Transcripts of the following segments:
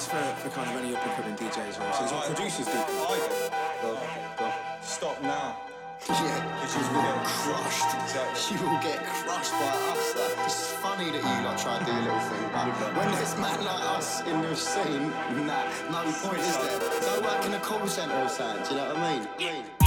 that's for, for kind of any up and coming DJs, right? So it's what producers do. Go, go. Stop now. Yeah, Because you will get crushed. Exactly. You will get crushed by us. Like, it's funny that you like try and do your little thing, but when there's man like us in the scene, nah, no point is there. Go work in a call centre or something. Do you know what I mean? I?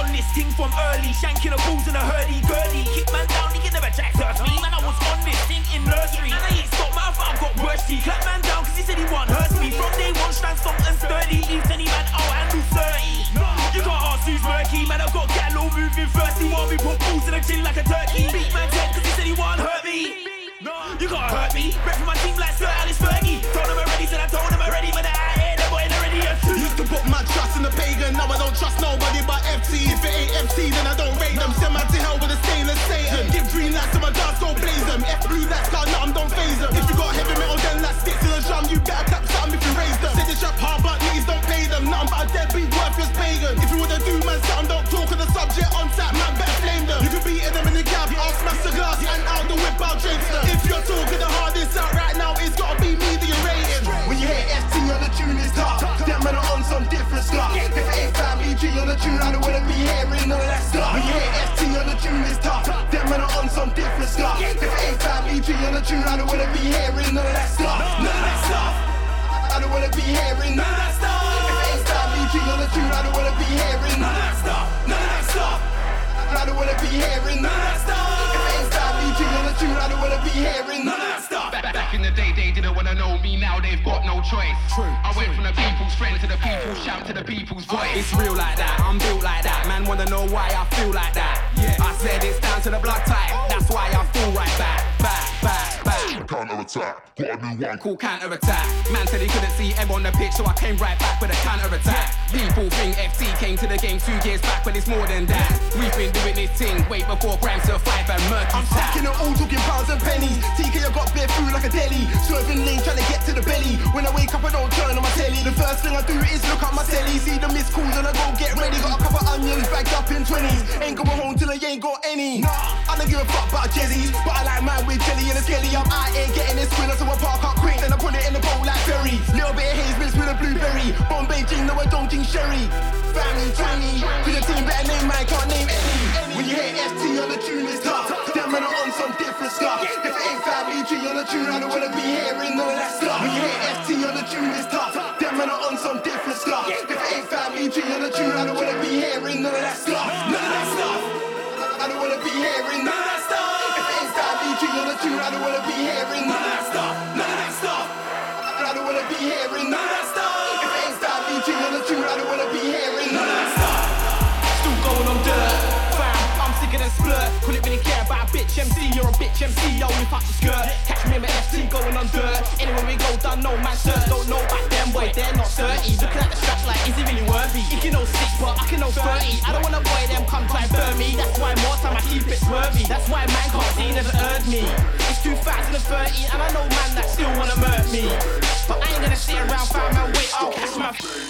On this thing from early, shanking the balls in a hurdy gurdy. Kick man down, he can never jack me. Man, I was on this thing in nursery. And I ain't stopped, man, I thought I've got bursty. Clap man down, cause he said he want hurt me. From day one, stand strong and sturdy. Leave any man, I'll handle 30. You can't ask who's murky, man, I've got gal all moving thirsty. Want me put balls in a chin like a turkey. Big man dead, cause he said he want hurt me. You can't hurt me. Rep for my team like Sir Alex Fergie. Told him already, said I told him already, but I ain't the boy already. Used to put my trust in the pagan, now I don't trust nobody but FC. If it ain't FC, then I don't rate don't phase them. If you got heavy metal, then that sticks to the drum. You better tap something if you raise them. Say this rap hard, but niggas don't pay them. Nothing but a deadbeat, worthless pagan. If you wanna do man something, don't talk on the subject on tap, man better flame them. You can beat them in the gap, I'll smash the glass and out the whip, I'll drink them. If you're talking the hardest out right now, it's gotta be me that you're rating. When you hear FT on the tune, it's tough. Them men are on some different stuff. If it ain't family G on the tune, I don't wanna be hearing none of that stuff. When you hear FT If it ain't on the tune, I don't wanna be hearing none of that stuff. None of that stuff. I don't wanna be hearing none of that stuff. If it ain't on the tune, I don't wanna be hearing none of that stuff. None of that stuff. I don't wanna be hearing none of that stuff. If it ain't family G on the tune, I don't wanna be hearing none of that stuff. Back, in the day, they didn't wanna know me. Now they've got no choice. I went from the people's friend to the people's champ to the people's uh, voice. It's real like that, I'm built like that. Man wanna know why I feel like that. I said it's down to the blood type. That's why I feel right back, back, back, back. Counter attack, got a new one. Cool counter attack. Man said he couldn't see Em on the pitch, so I came right back with a counter attack. People think FT came to the game two years back, but it's more than that. We've been doing this thing way before Grams survived and Murky I'm stacking it all, talking pounds and pennies. TK, I got bare food like a deli. Serving lane, trying to get to the belly. When I wake up, I don't turn on my telly. The first thing I do is look at my telly. See the missed calls and I go get ready. Got a couple onions bagged up in 20s. Ain't going home till I ain't got any. Nah, I don't give a fuck about Jezzies. But I like mine with jelly and a skelly. I'm out here getting this squid, so I park up quick. Then I put it in the bowl like berry. Little bit of haze mixed with a blueberry. Bombay Jing, no, I don't drink sherry. Family, twangy. To the team, better name, I can't name any. When you hear FT on the tune, it's tough. Them men are on some different stuff. If it ain't family G on the tune, I don't wanna be hearing none of that stuff. When you hear FT on the tune, it's tough. Them men are on some different stuff. If it ain't family G on the tune, I don't wanna be hearing. None of that stuff. The tune, I don't wanna be hearing that stuff. Still going on dirt. Fam, I'm sick of the splurt. Couldn't really care about a bitch MC. You're a bitch MC, yo, fuck the skirt. Catch me in my FT going on dirt. Anywhere we go, done no man shirt. Don't know about them, boy, they're not 30. Looking at the straps like, is he really worthy? He can know six, but I can know 30. I don't wanna boy them come try burn me. That's why more time I keep it swervy. That's why man can't see, never heard me. It's 2030, and I know man that still wanna murk me. But I ain't gonna sit around, fam, and wait, I'll catch my.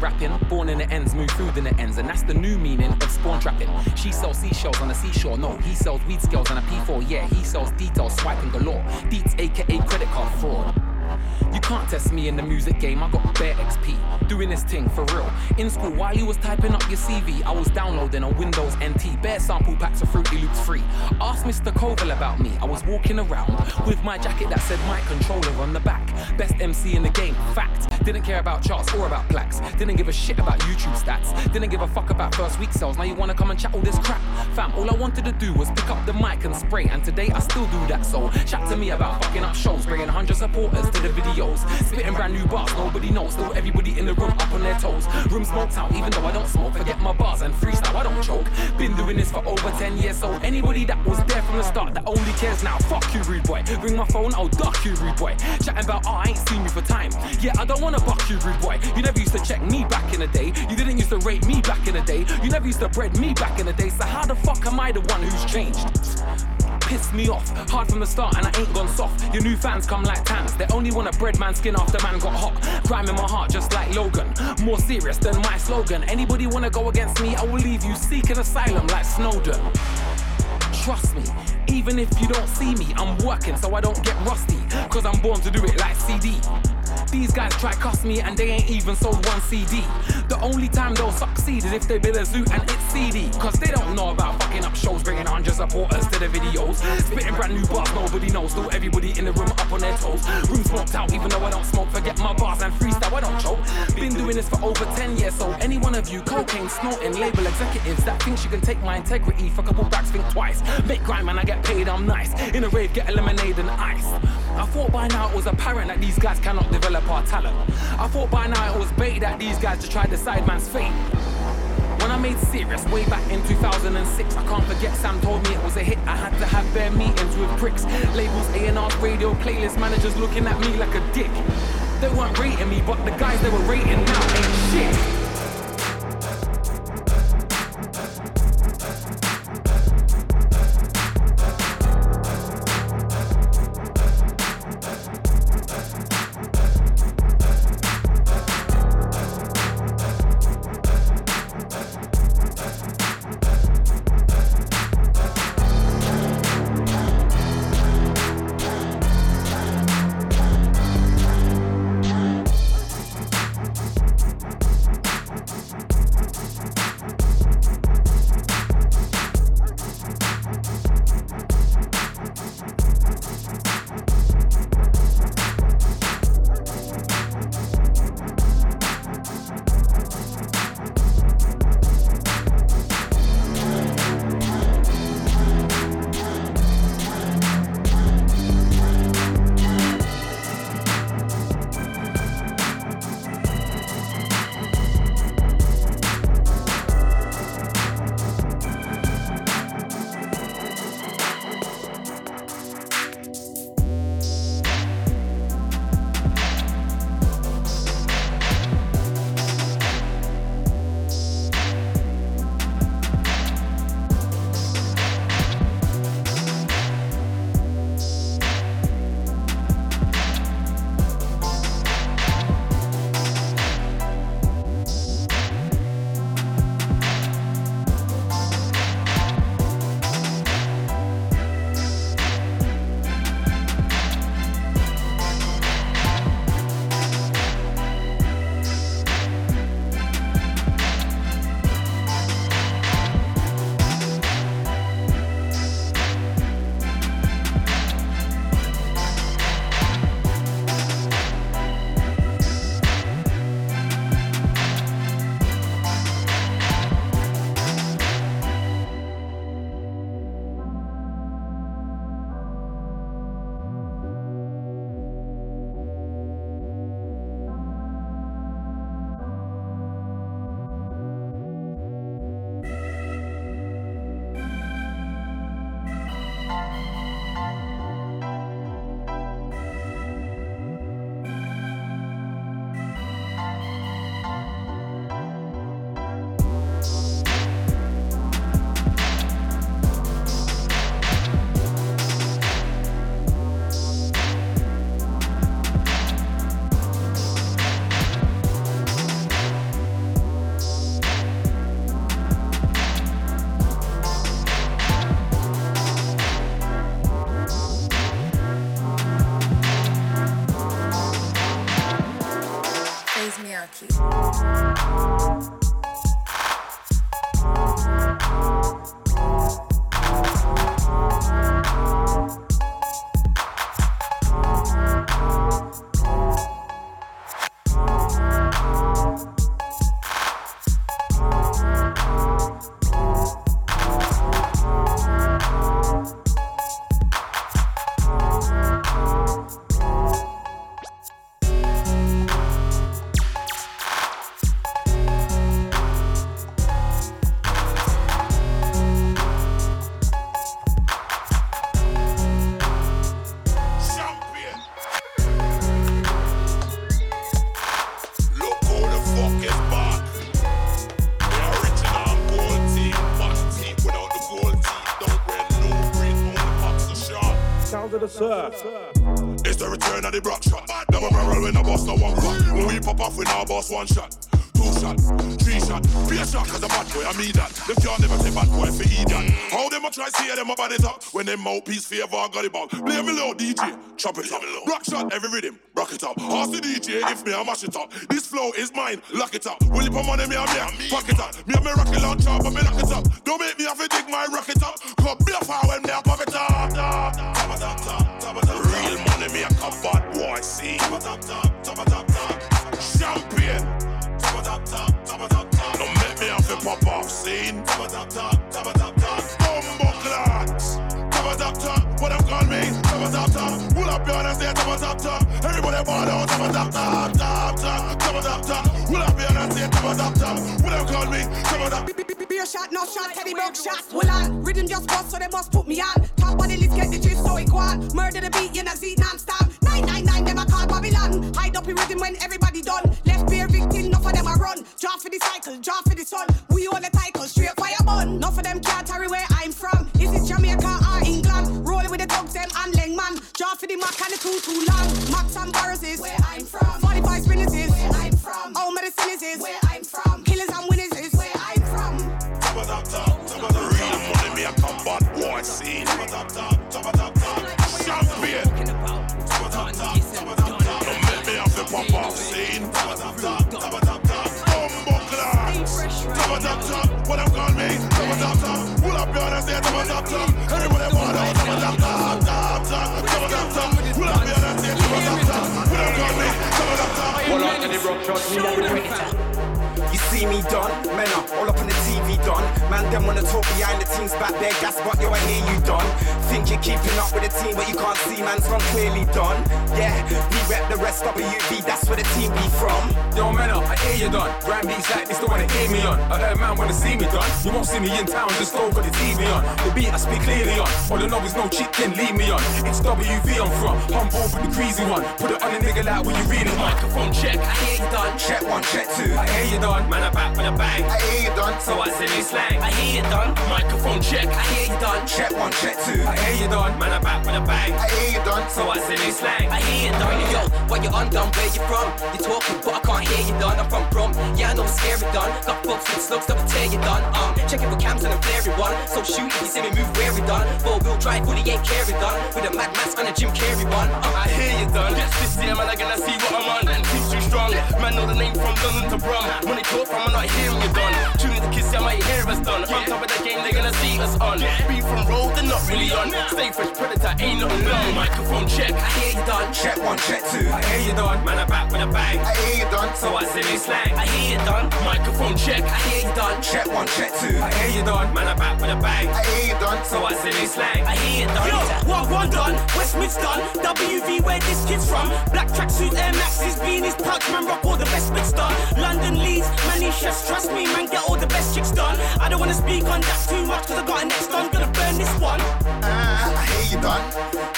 rapping, born in the ends, move through in the ends, and that's the new meaning of spawn trapping. She sells seashells on the seashore, no, he sells weed scales on a P4, yeah, he sells details, swiping galore. Beats, aka credit card fraud. You can't test me in the music game, I got bare XP. Doing this thing for real. In school, while you was typing up your CV, I was downloading on Windows NT. Bare sample packs of Fruity Loops free. Ask Mr. Koval about me. I was walking around with my jacket that said my controller on the back. Best MC in the game, fact. Didn't care about charts or about plaques. Didn't give a shit about YouTube stats. Didn't give a fuck about first week sales. Now you wanna come and chat all this crap? Fam, all I wanted to do was pick up the mic and spray. And today I still do that. So chat to me about fucking up shows. Bringing 100 supporters to the videos. Spitting brand new bars, nobody knows. Still everybody in the room up on their toes. Room smoked out, even though I don't smoke. Forget my bars and freestyle, I don't choke. Been doing this for over 10 years. So anybody that was there from the start that only cares now, fuck you, rude boy. Ring my phone, I'll duck you, rude boy. Chatting about, oh, I ain't seen you for time. Yeah, I don't wanna buck you, rude boy. You never used to check me back in the day. You didn't used to rate me back in the day. You never used to bread me back in the day. So how the fuck am I the one who's changed? Piss me off, hard from the start, and I ain't gone soft. Your new fans come like tans, they only want a bread man skin after man got hot. Crime in my heart, just like Logan. More serious than my slogan. Anybody wanna go against me, I will leave you seeking asylum like Snowden. Trust me, even if you don't see me, I'm working so I don't get rusty. Cause I'm born to do it like CD. These guys try to cuss me and they ain't even sold one CD. The only time they'll succeed is if they build a zoo and it's CD. Cause they don't know about fucking up shows, bringing 100 supporters to the videos. Spitting brand new bars, nobody knows. Still everybody in the room up on their toes. Room smoked out, even though I don't smoke. Forget my bars and freestyle, I don't choke. Been doing this for over 10 years, so any one of you cocaine snorting label executives that thinks you can take my integrity for a couple bags, think twice. Make grime and I get paid, I'm nice. In a rave, get a lemonade and ice. I thought by now it was apparent that these guys cannot develop our talent. I thought by now it was bait that these guys just tried to side man's fate. When I made serious way back in 2006, I can't forget Sam told me it was a hit. I had to have bare meetings with pricks, labels, A&R's, radio, playlist managers looking at me like a dick. They weren't rating me, but the guys they were rating now ain't shit. Surf. It's the return of the block shot. Double barrel when I boss no one cut. When we pop off, we now boss one shot. Two shot, three shot, be a shot cause a bad boy, I mean that. Them can't never say bad boy for idiot. How them a try see them about it up when them mouthpiece favor got it back. Play me low, DJ, chop it up. Rock shot, every rhythm, rock it up. Ask the DJ if me I mash it up. This flow is mine, lock it up. Will you put money me and me, pack it up. Me and me rocket launcher, but me lock it up. Don't make me have to dig my rocket up. Come be a fire when me a pop it up. Top, top, top, top, top, top. Me a bad boy, see. Champion. Don't make me have to pop off scene. Bumbo clocks. What them call me? Top, top, top. Pull up your hands there. Top, top, top. Everybody ball out. Top, top, top, top, top. Top, top, top. Pull up your hands there. Top, top, top. What them call me? Top, top. Beer shot, no shot, Teddy broke shot. Well on, rhythm just bust, so they must put me on. Top of the list, get the gist, so it go on. Murder the beat, you know, see non-stop. 999, them a call Babylon. Hide up in rhythm when everybody done. Left beer victim, enough of them a run. Draw for the cycle, draw for the sun. We own the title, straight fire bun. Enough of them can't carry where I'm from. Is it Jamaica or England? Rolling with the thugs, them and Leng Draw for the Mac and the two too long. Max and Barres is where I'm from. 45 spinners is where I'm from. All medicine is is where I'm from. Killers and winners is where I'm from. Top, top, top, top, top. Real money me a come bad boy, see. Top, top, top, top, top, top. Champion. Top, top, top, top, top, top. Don't make me have to pop off scene. Top, top, top, top, top, top. Bumbo clocks. Top, top, top. What them call me? Top, top, top. Pull up your hands there. Top, top, top. Everybody ball out. Top, top, top, top, Well, on the rock shot, You see me done, men up, all up on the TV done. Man, them wanna talk behind the teams back there, gas, but yo, I hear you done. Think you're keeping up with the team, but you can't see man's gone clearly done. Yeah, we rep the rest WV, that's where the team be from. Yo, man up, I hear you done. Grand beats like this, don't wanna hear me on. I heard man wanna see me done. You won't see me in town, just go got the TV on. The beat I speak clearly on. All the know is no cheat can leave me on. It's WV I'm from. Humble with the crazy one. Put it on a nigga like what you really want. Microphone check, I hear you done. Check one, check two. I hear you done. Man, I back with a bang. I hear you done. So I say me slang. I hear you done. Microphone check, I hear you done. Check one, check two. I hear you done. Man, I back with a bang. I hear you done. So I say me slang. I hear you done. Yo, what you undone, where you from? You talking, but I can't hear you done. I'm from Brum, yeah, I know it's scary done. Got folks with slugs that will tear you done. Um, checking for cams and a flary one. So shoot if you see me move where we done. Four wheel drive, fully ain't carry done. With a mad mask and a Jim Carrey one. Um, I hear you done. Yes, this year, man, I gonna see what I'm on. And team's too strong. Man, know the name from London to Brum. When they talk from, I'm not hearing you done. Tune in to kiss, I might hear us done. On top of the game, they're gonna see us on. Be from road, not really on. Stay fresh, predator, ain't nothing long. Microphone check, I hear you done. Check one, check two. I hear you done. Man, I back with a bang. I hear you done. So I say me slang. I hear you done. Microphone check, I hear you done. Check one, check two. I hear you done. Man, I back with a bang. I hear you done. So I say me slang. I hear you done. Yo, what one done? Westminster done. WV, where this kid's from? Black tracksuit, Air Maxes, beanies, pouch, man, rock all the best bits done. London Leeds, man, chefs, trust me, man, get all the best chicks done. I don't wanna speak on that too much, cause I got a next done, this one. Done.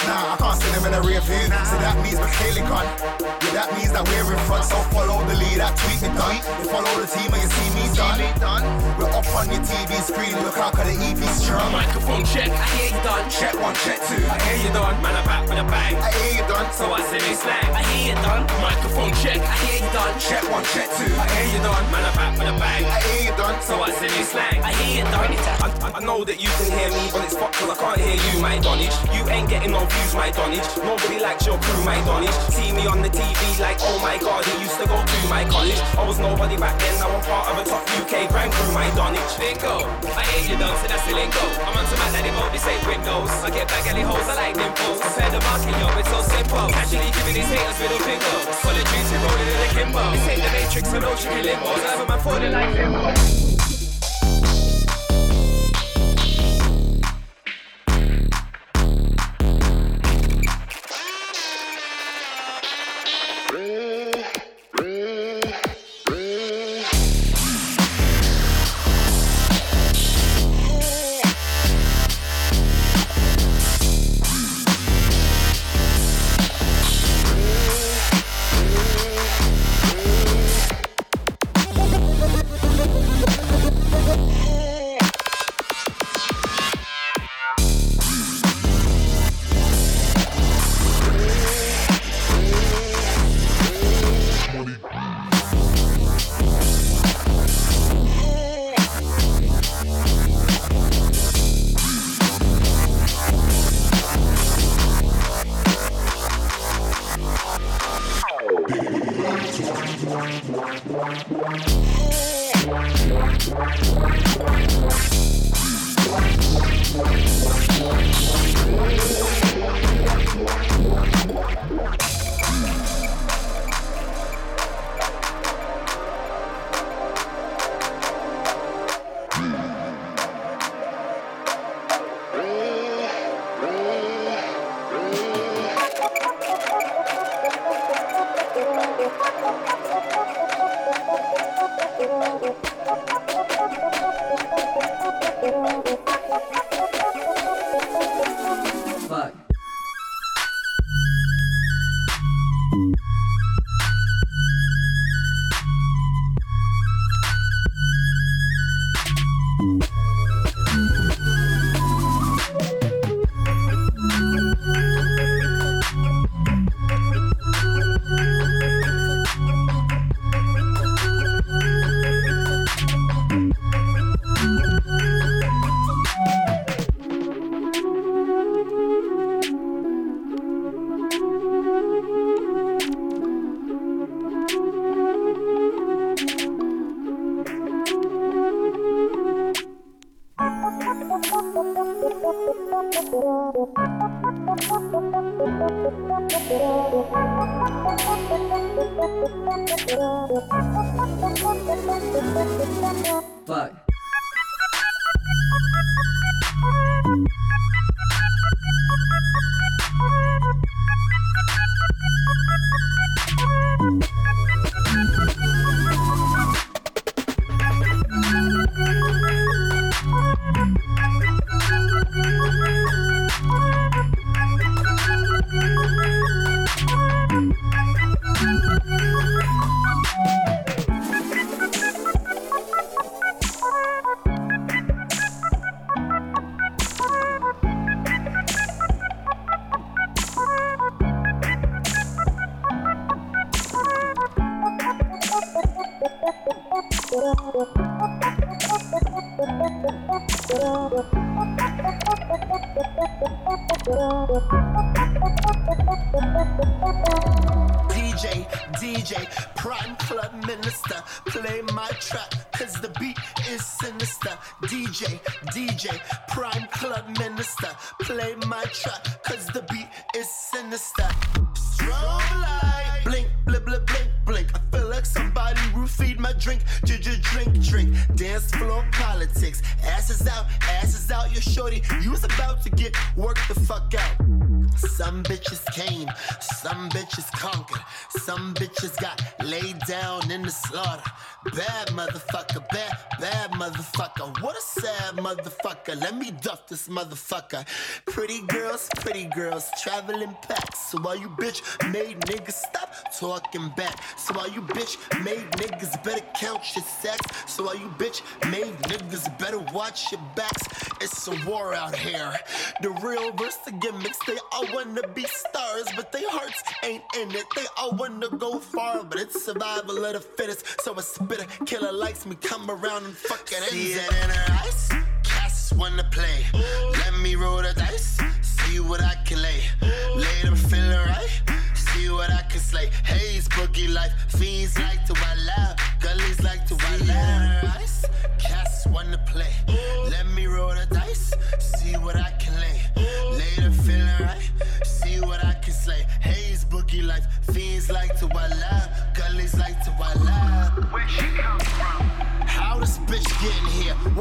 Nah, I can't see them in a rear view. So that means we're clearly gone. Yeah, that means that we're in front. So follow the lead, that tweet me done. You follow the team and you see me done. We're up on your TV screen, look out, cause the EP's strong. Microphone check, I hear you done. Check one, check two. I hear you done. Man, I'm back with a bang. I hear you done. So I say me slang. I hear you done. Microphone check, I hear you done. Check one, check two. I hear you done. Man, I'm back with a bang. I hear you done. So I say me slang. I hear you done. I, I know that you can hear me, but it's fucked cause I can't hear you, my Donage. You ain't getting no views, my Donage. Nobody likes your crew, my Donage. See me on the TV like, oh my god, he used to go to my college. I was nobody back then, now I'm part of a top UK brand crew, my Donage. Bingo, I hear you done, so that's the lingo. I'm on to my daddy mode, this ain't windows. I get back alley hoes, I like nymphos. Compare the market, yo, it's so simple. Casually giving these haters middle finger. Solid duty rolling in a kimbo. This ain't the matrix, so no chicken. I have my falling like limbo. DJ, DJ, Prime Club Minister, play my track, cause the beat is sinister. DJ, DJ, Prime Club Minister, play my track, cause the beat is sinister. Your shorty, you was about to get worked the fuck out. Some bitches came, some bitches conquered, some bitches got laid down in the slaughter. Bad motherfucker, bad, bad motherfucker. What a sad motherfucker. Let me duff this motherfucker. Pretty girls, pretty girls, traveling packs. So while you bitch made niggas stop talking back. So while you bitch made niggas better count your sacks. So while you bitch made niggas better watch your backs. It's a war out here. The real versus the gimmicks. They all wanna be stars, but their hearts ain't in it. They all wanna go far, but it's survival of the fittest. So a spitter killer likes me come around and fuck it. See it in her eyes. Cats wanna play. Let me roll the dice. See what I can lay. Lay them feeling right. See what I can slay. Haze boogie life. Fiends like to wild out. Gullies like to wild out. Eyes. Cats wanna play. Let me roll the dice. See what I can lay. Lay them feeling right. See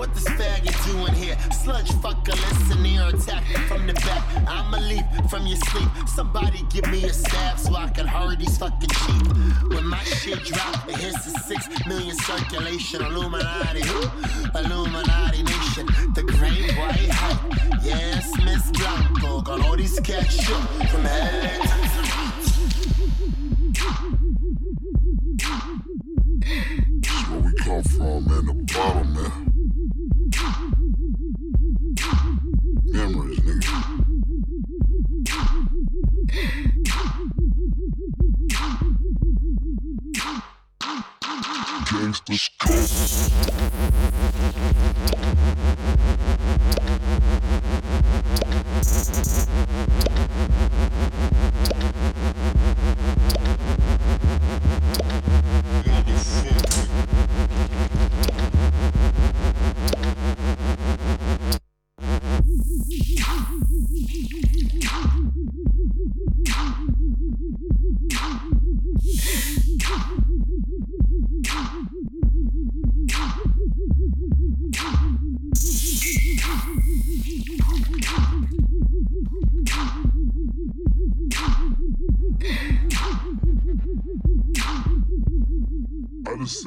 What this faggot doing here? Sludge fucker, listen here, attack from the back. I'ma leap from your sleep. Somebody give me a stab so I can hurry these fucking sheep. When my shit drop, it hits the six million circulation. Illuminati, Illuminati nation, the great white hype. Yes, Miss Blanco, got all these cats shook from That's where we come from, man. The bottom, man. Gangsta's I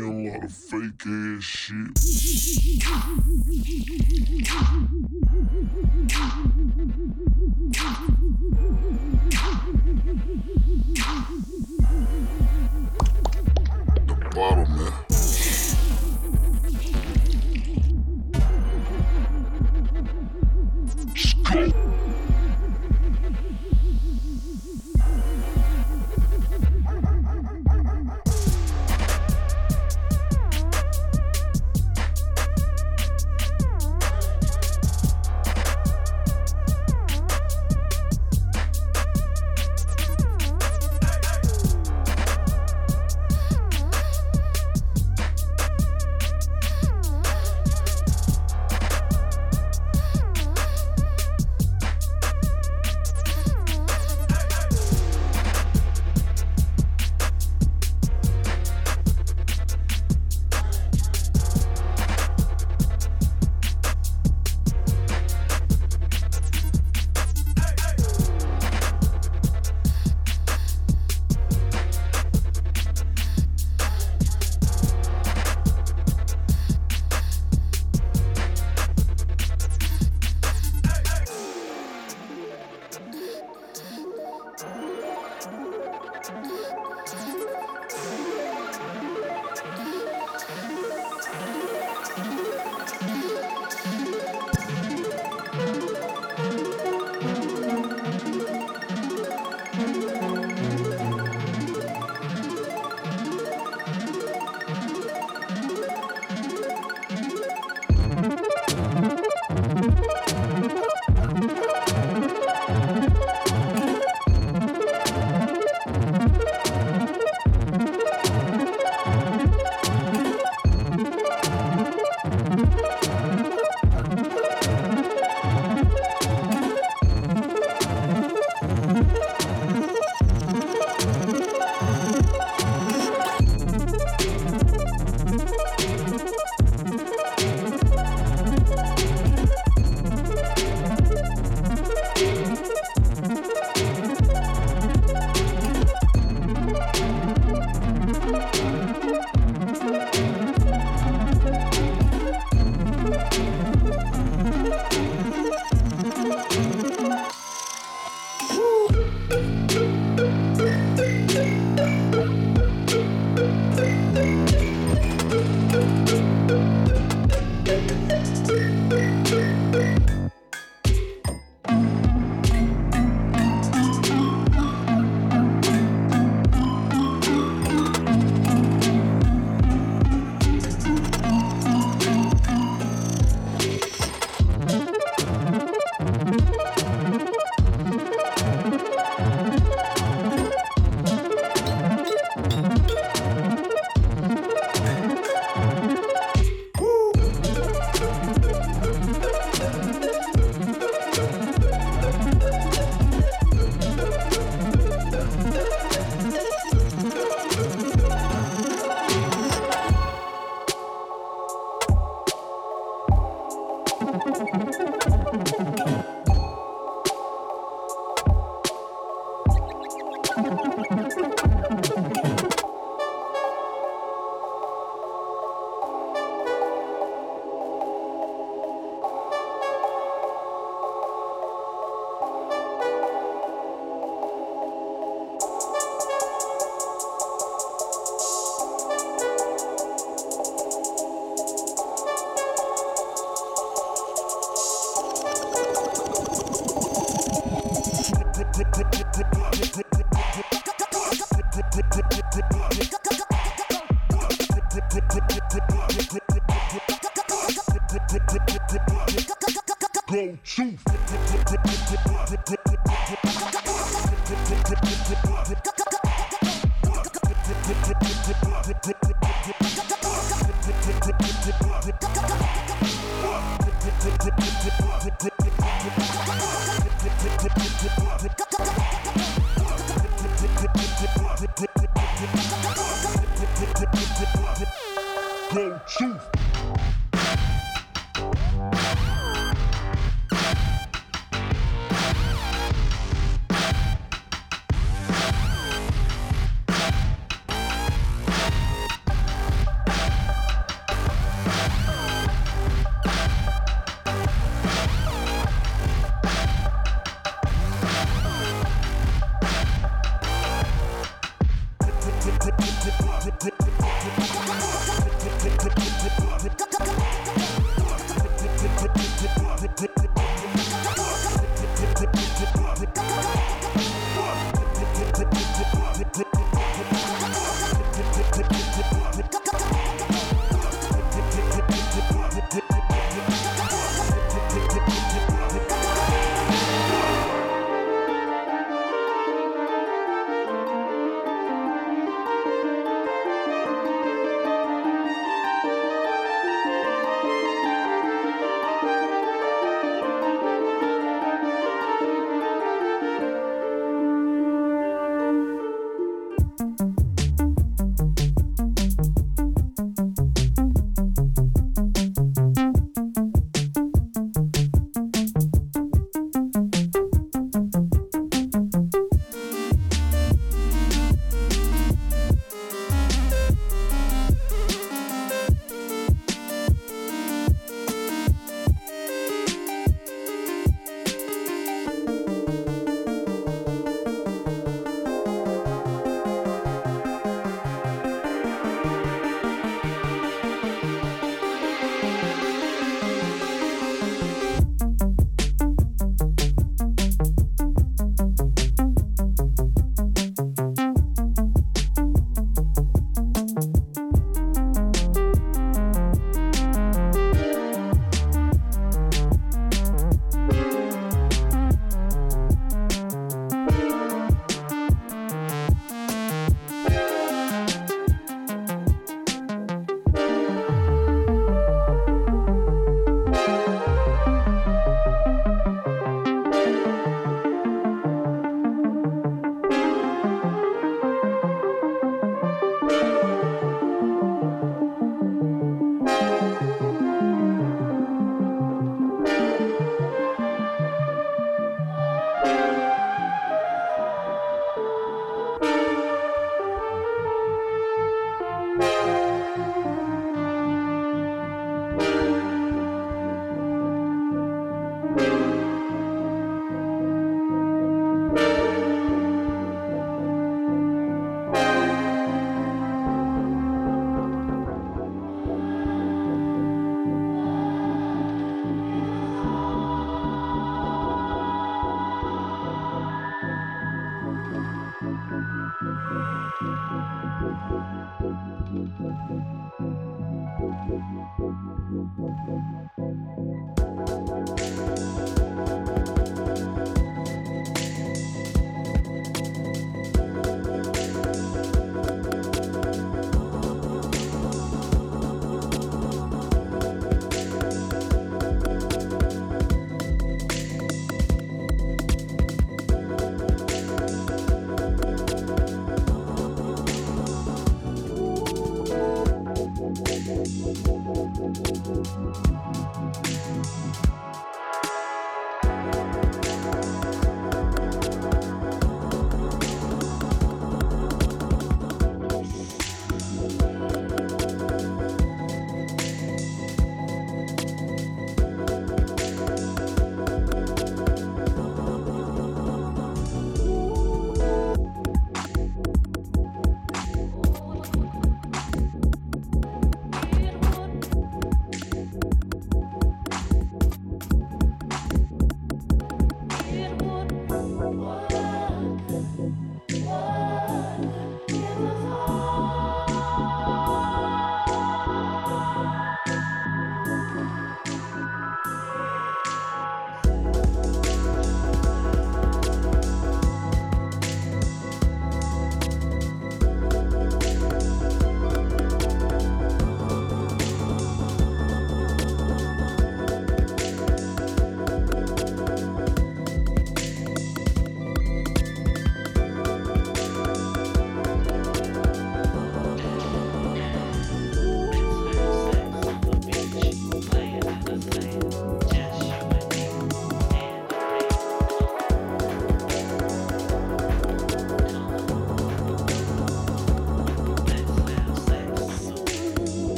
a lot of fake ass shit. The bottom, man.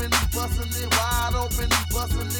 Open. Busting it wide open. Busting it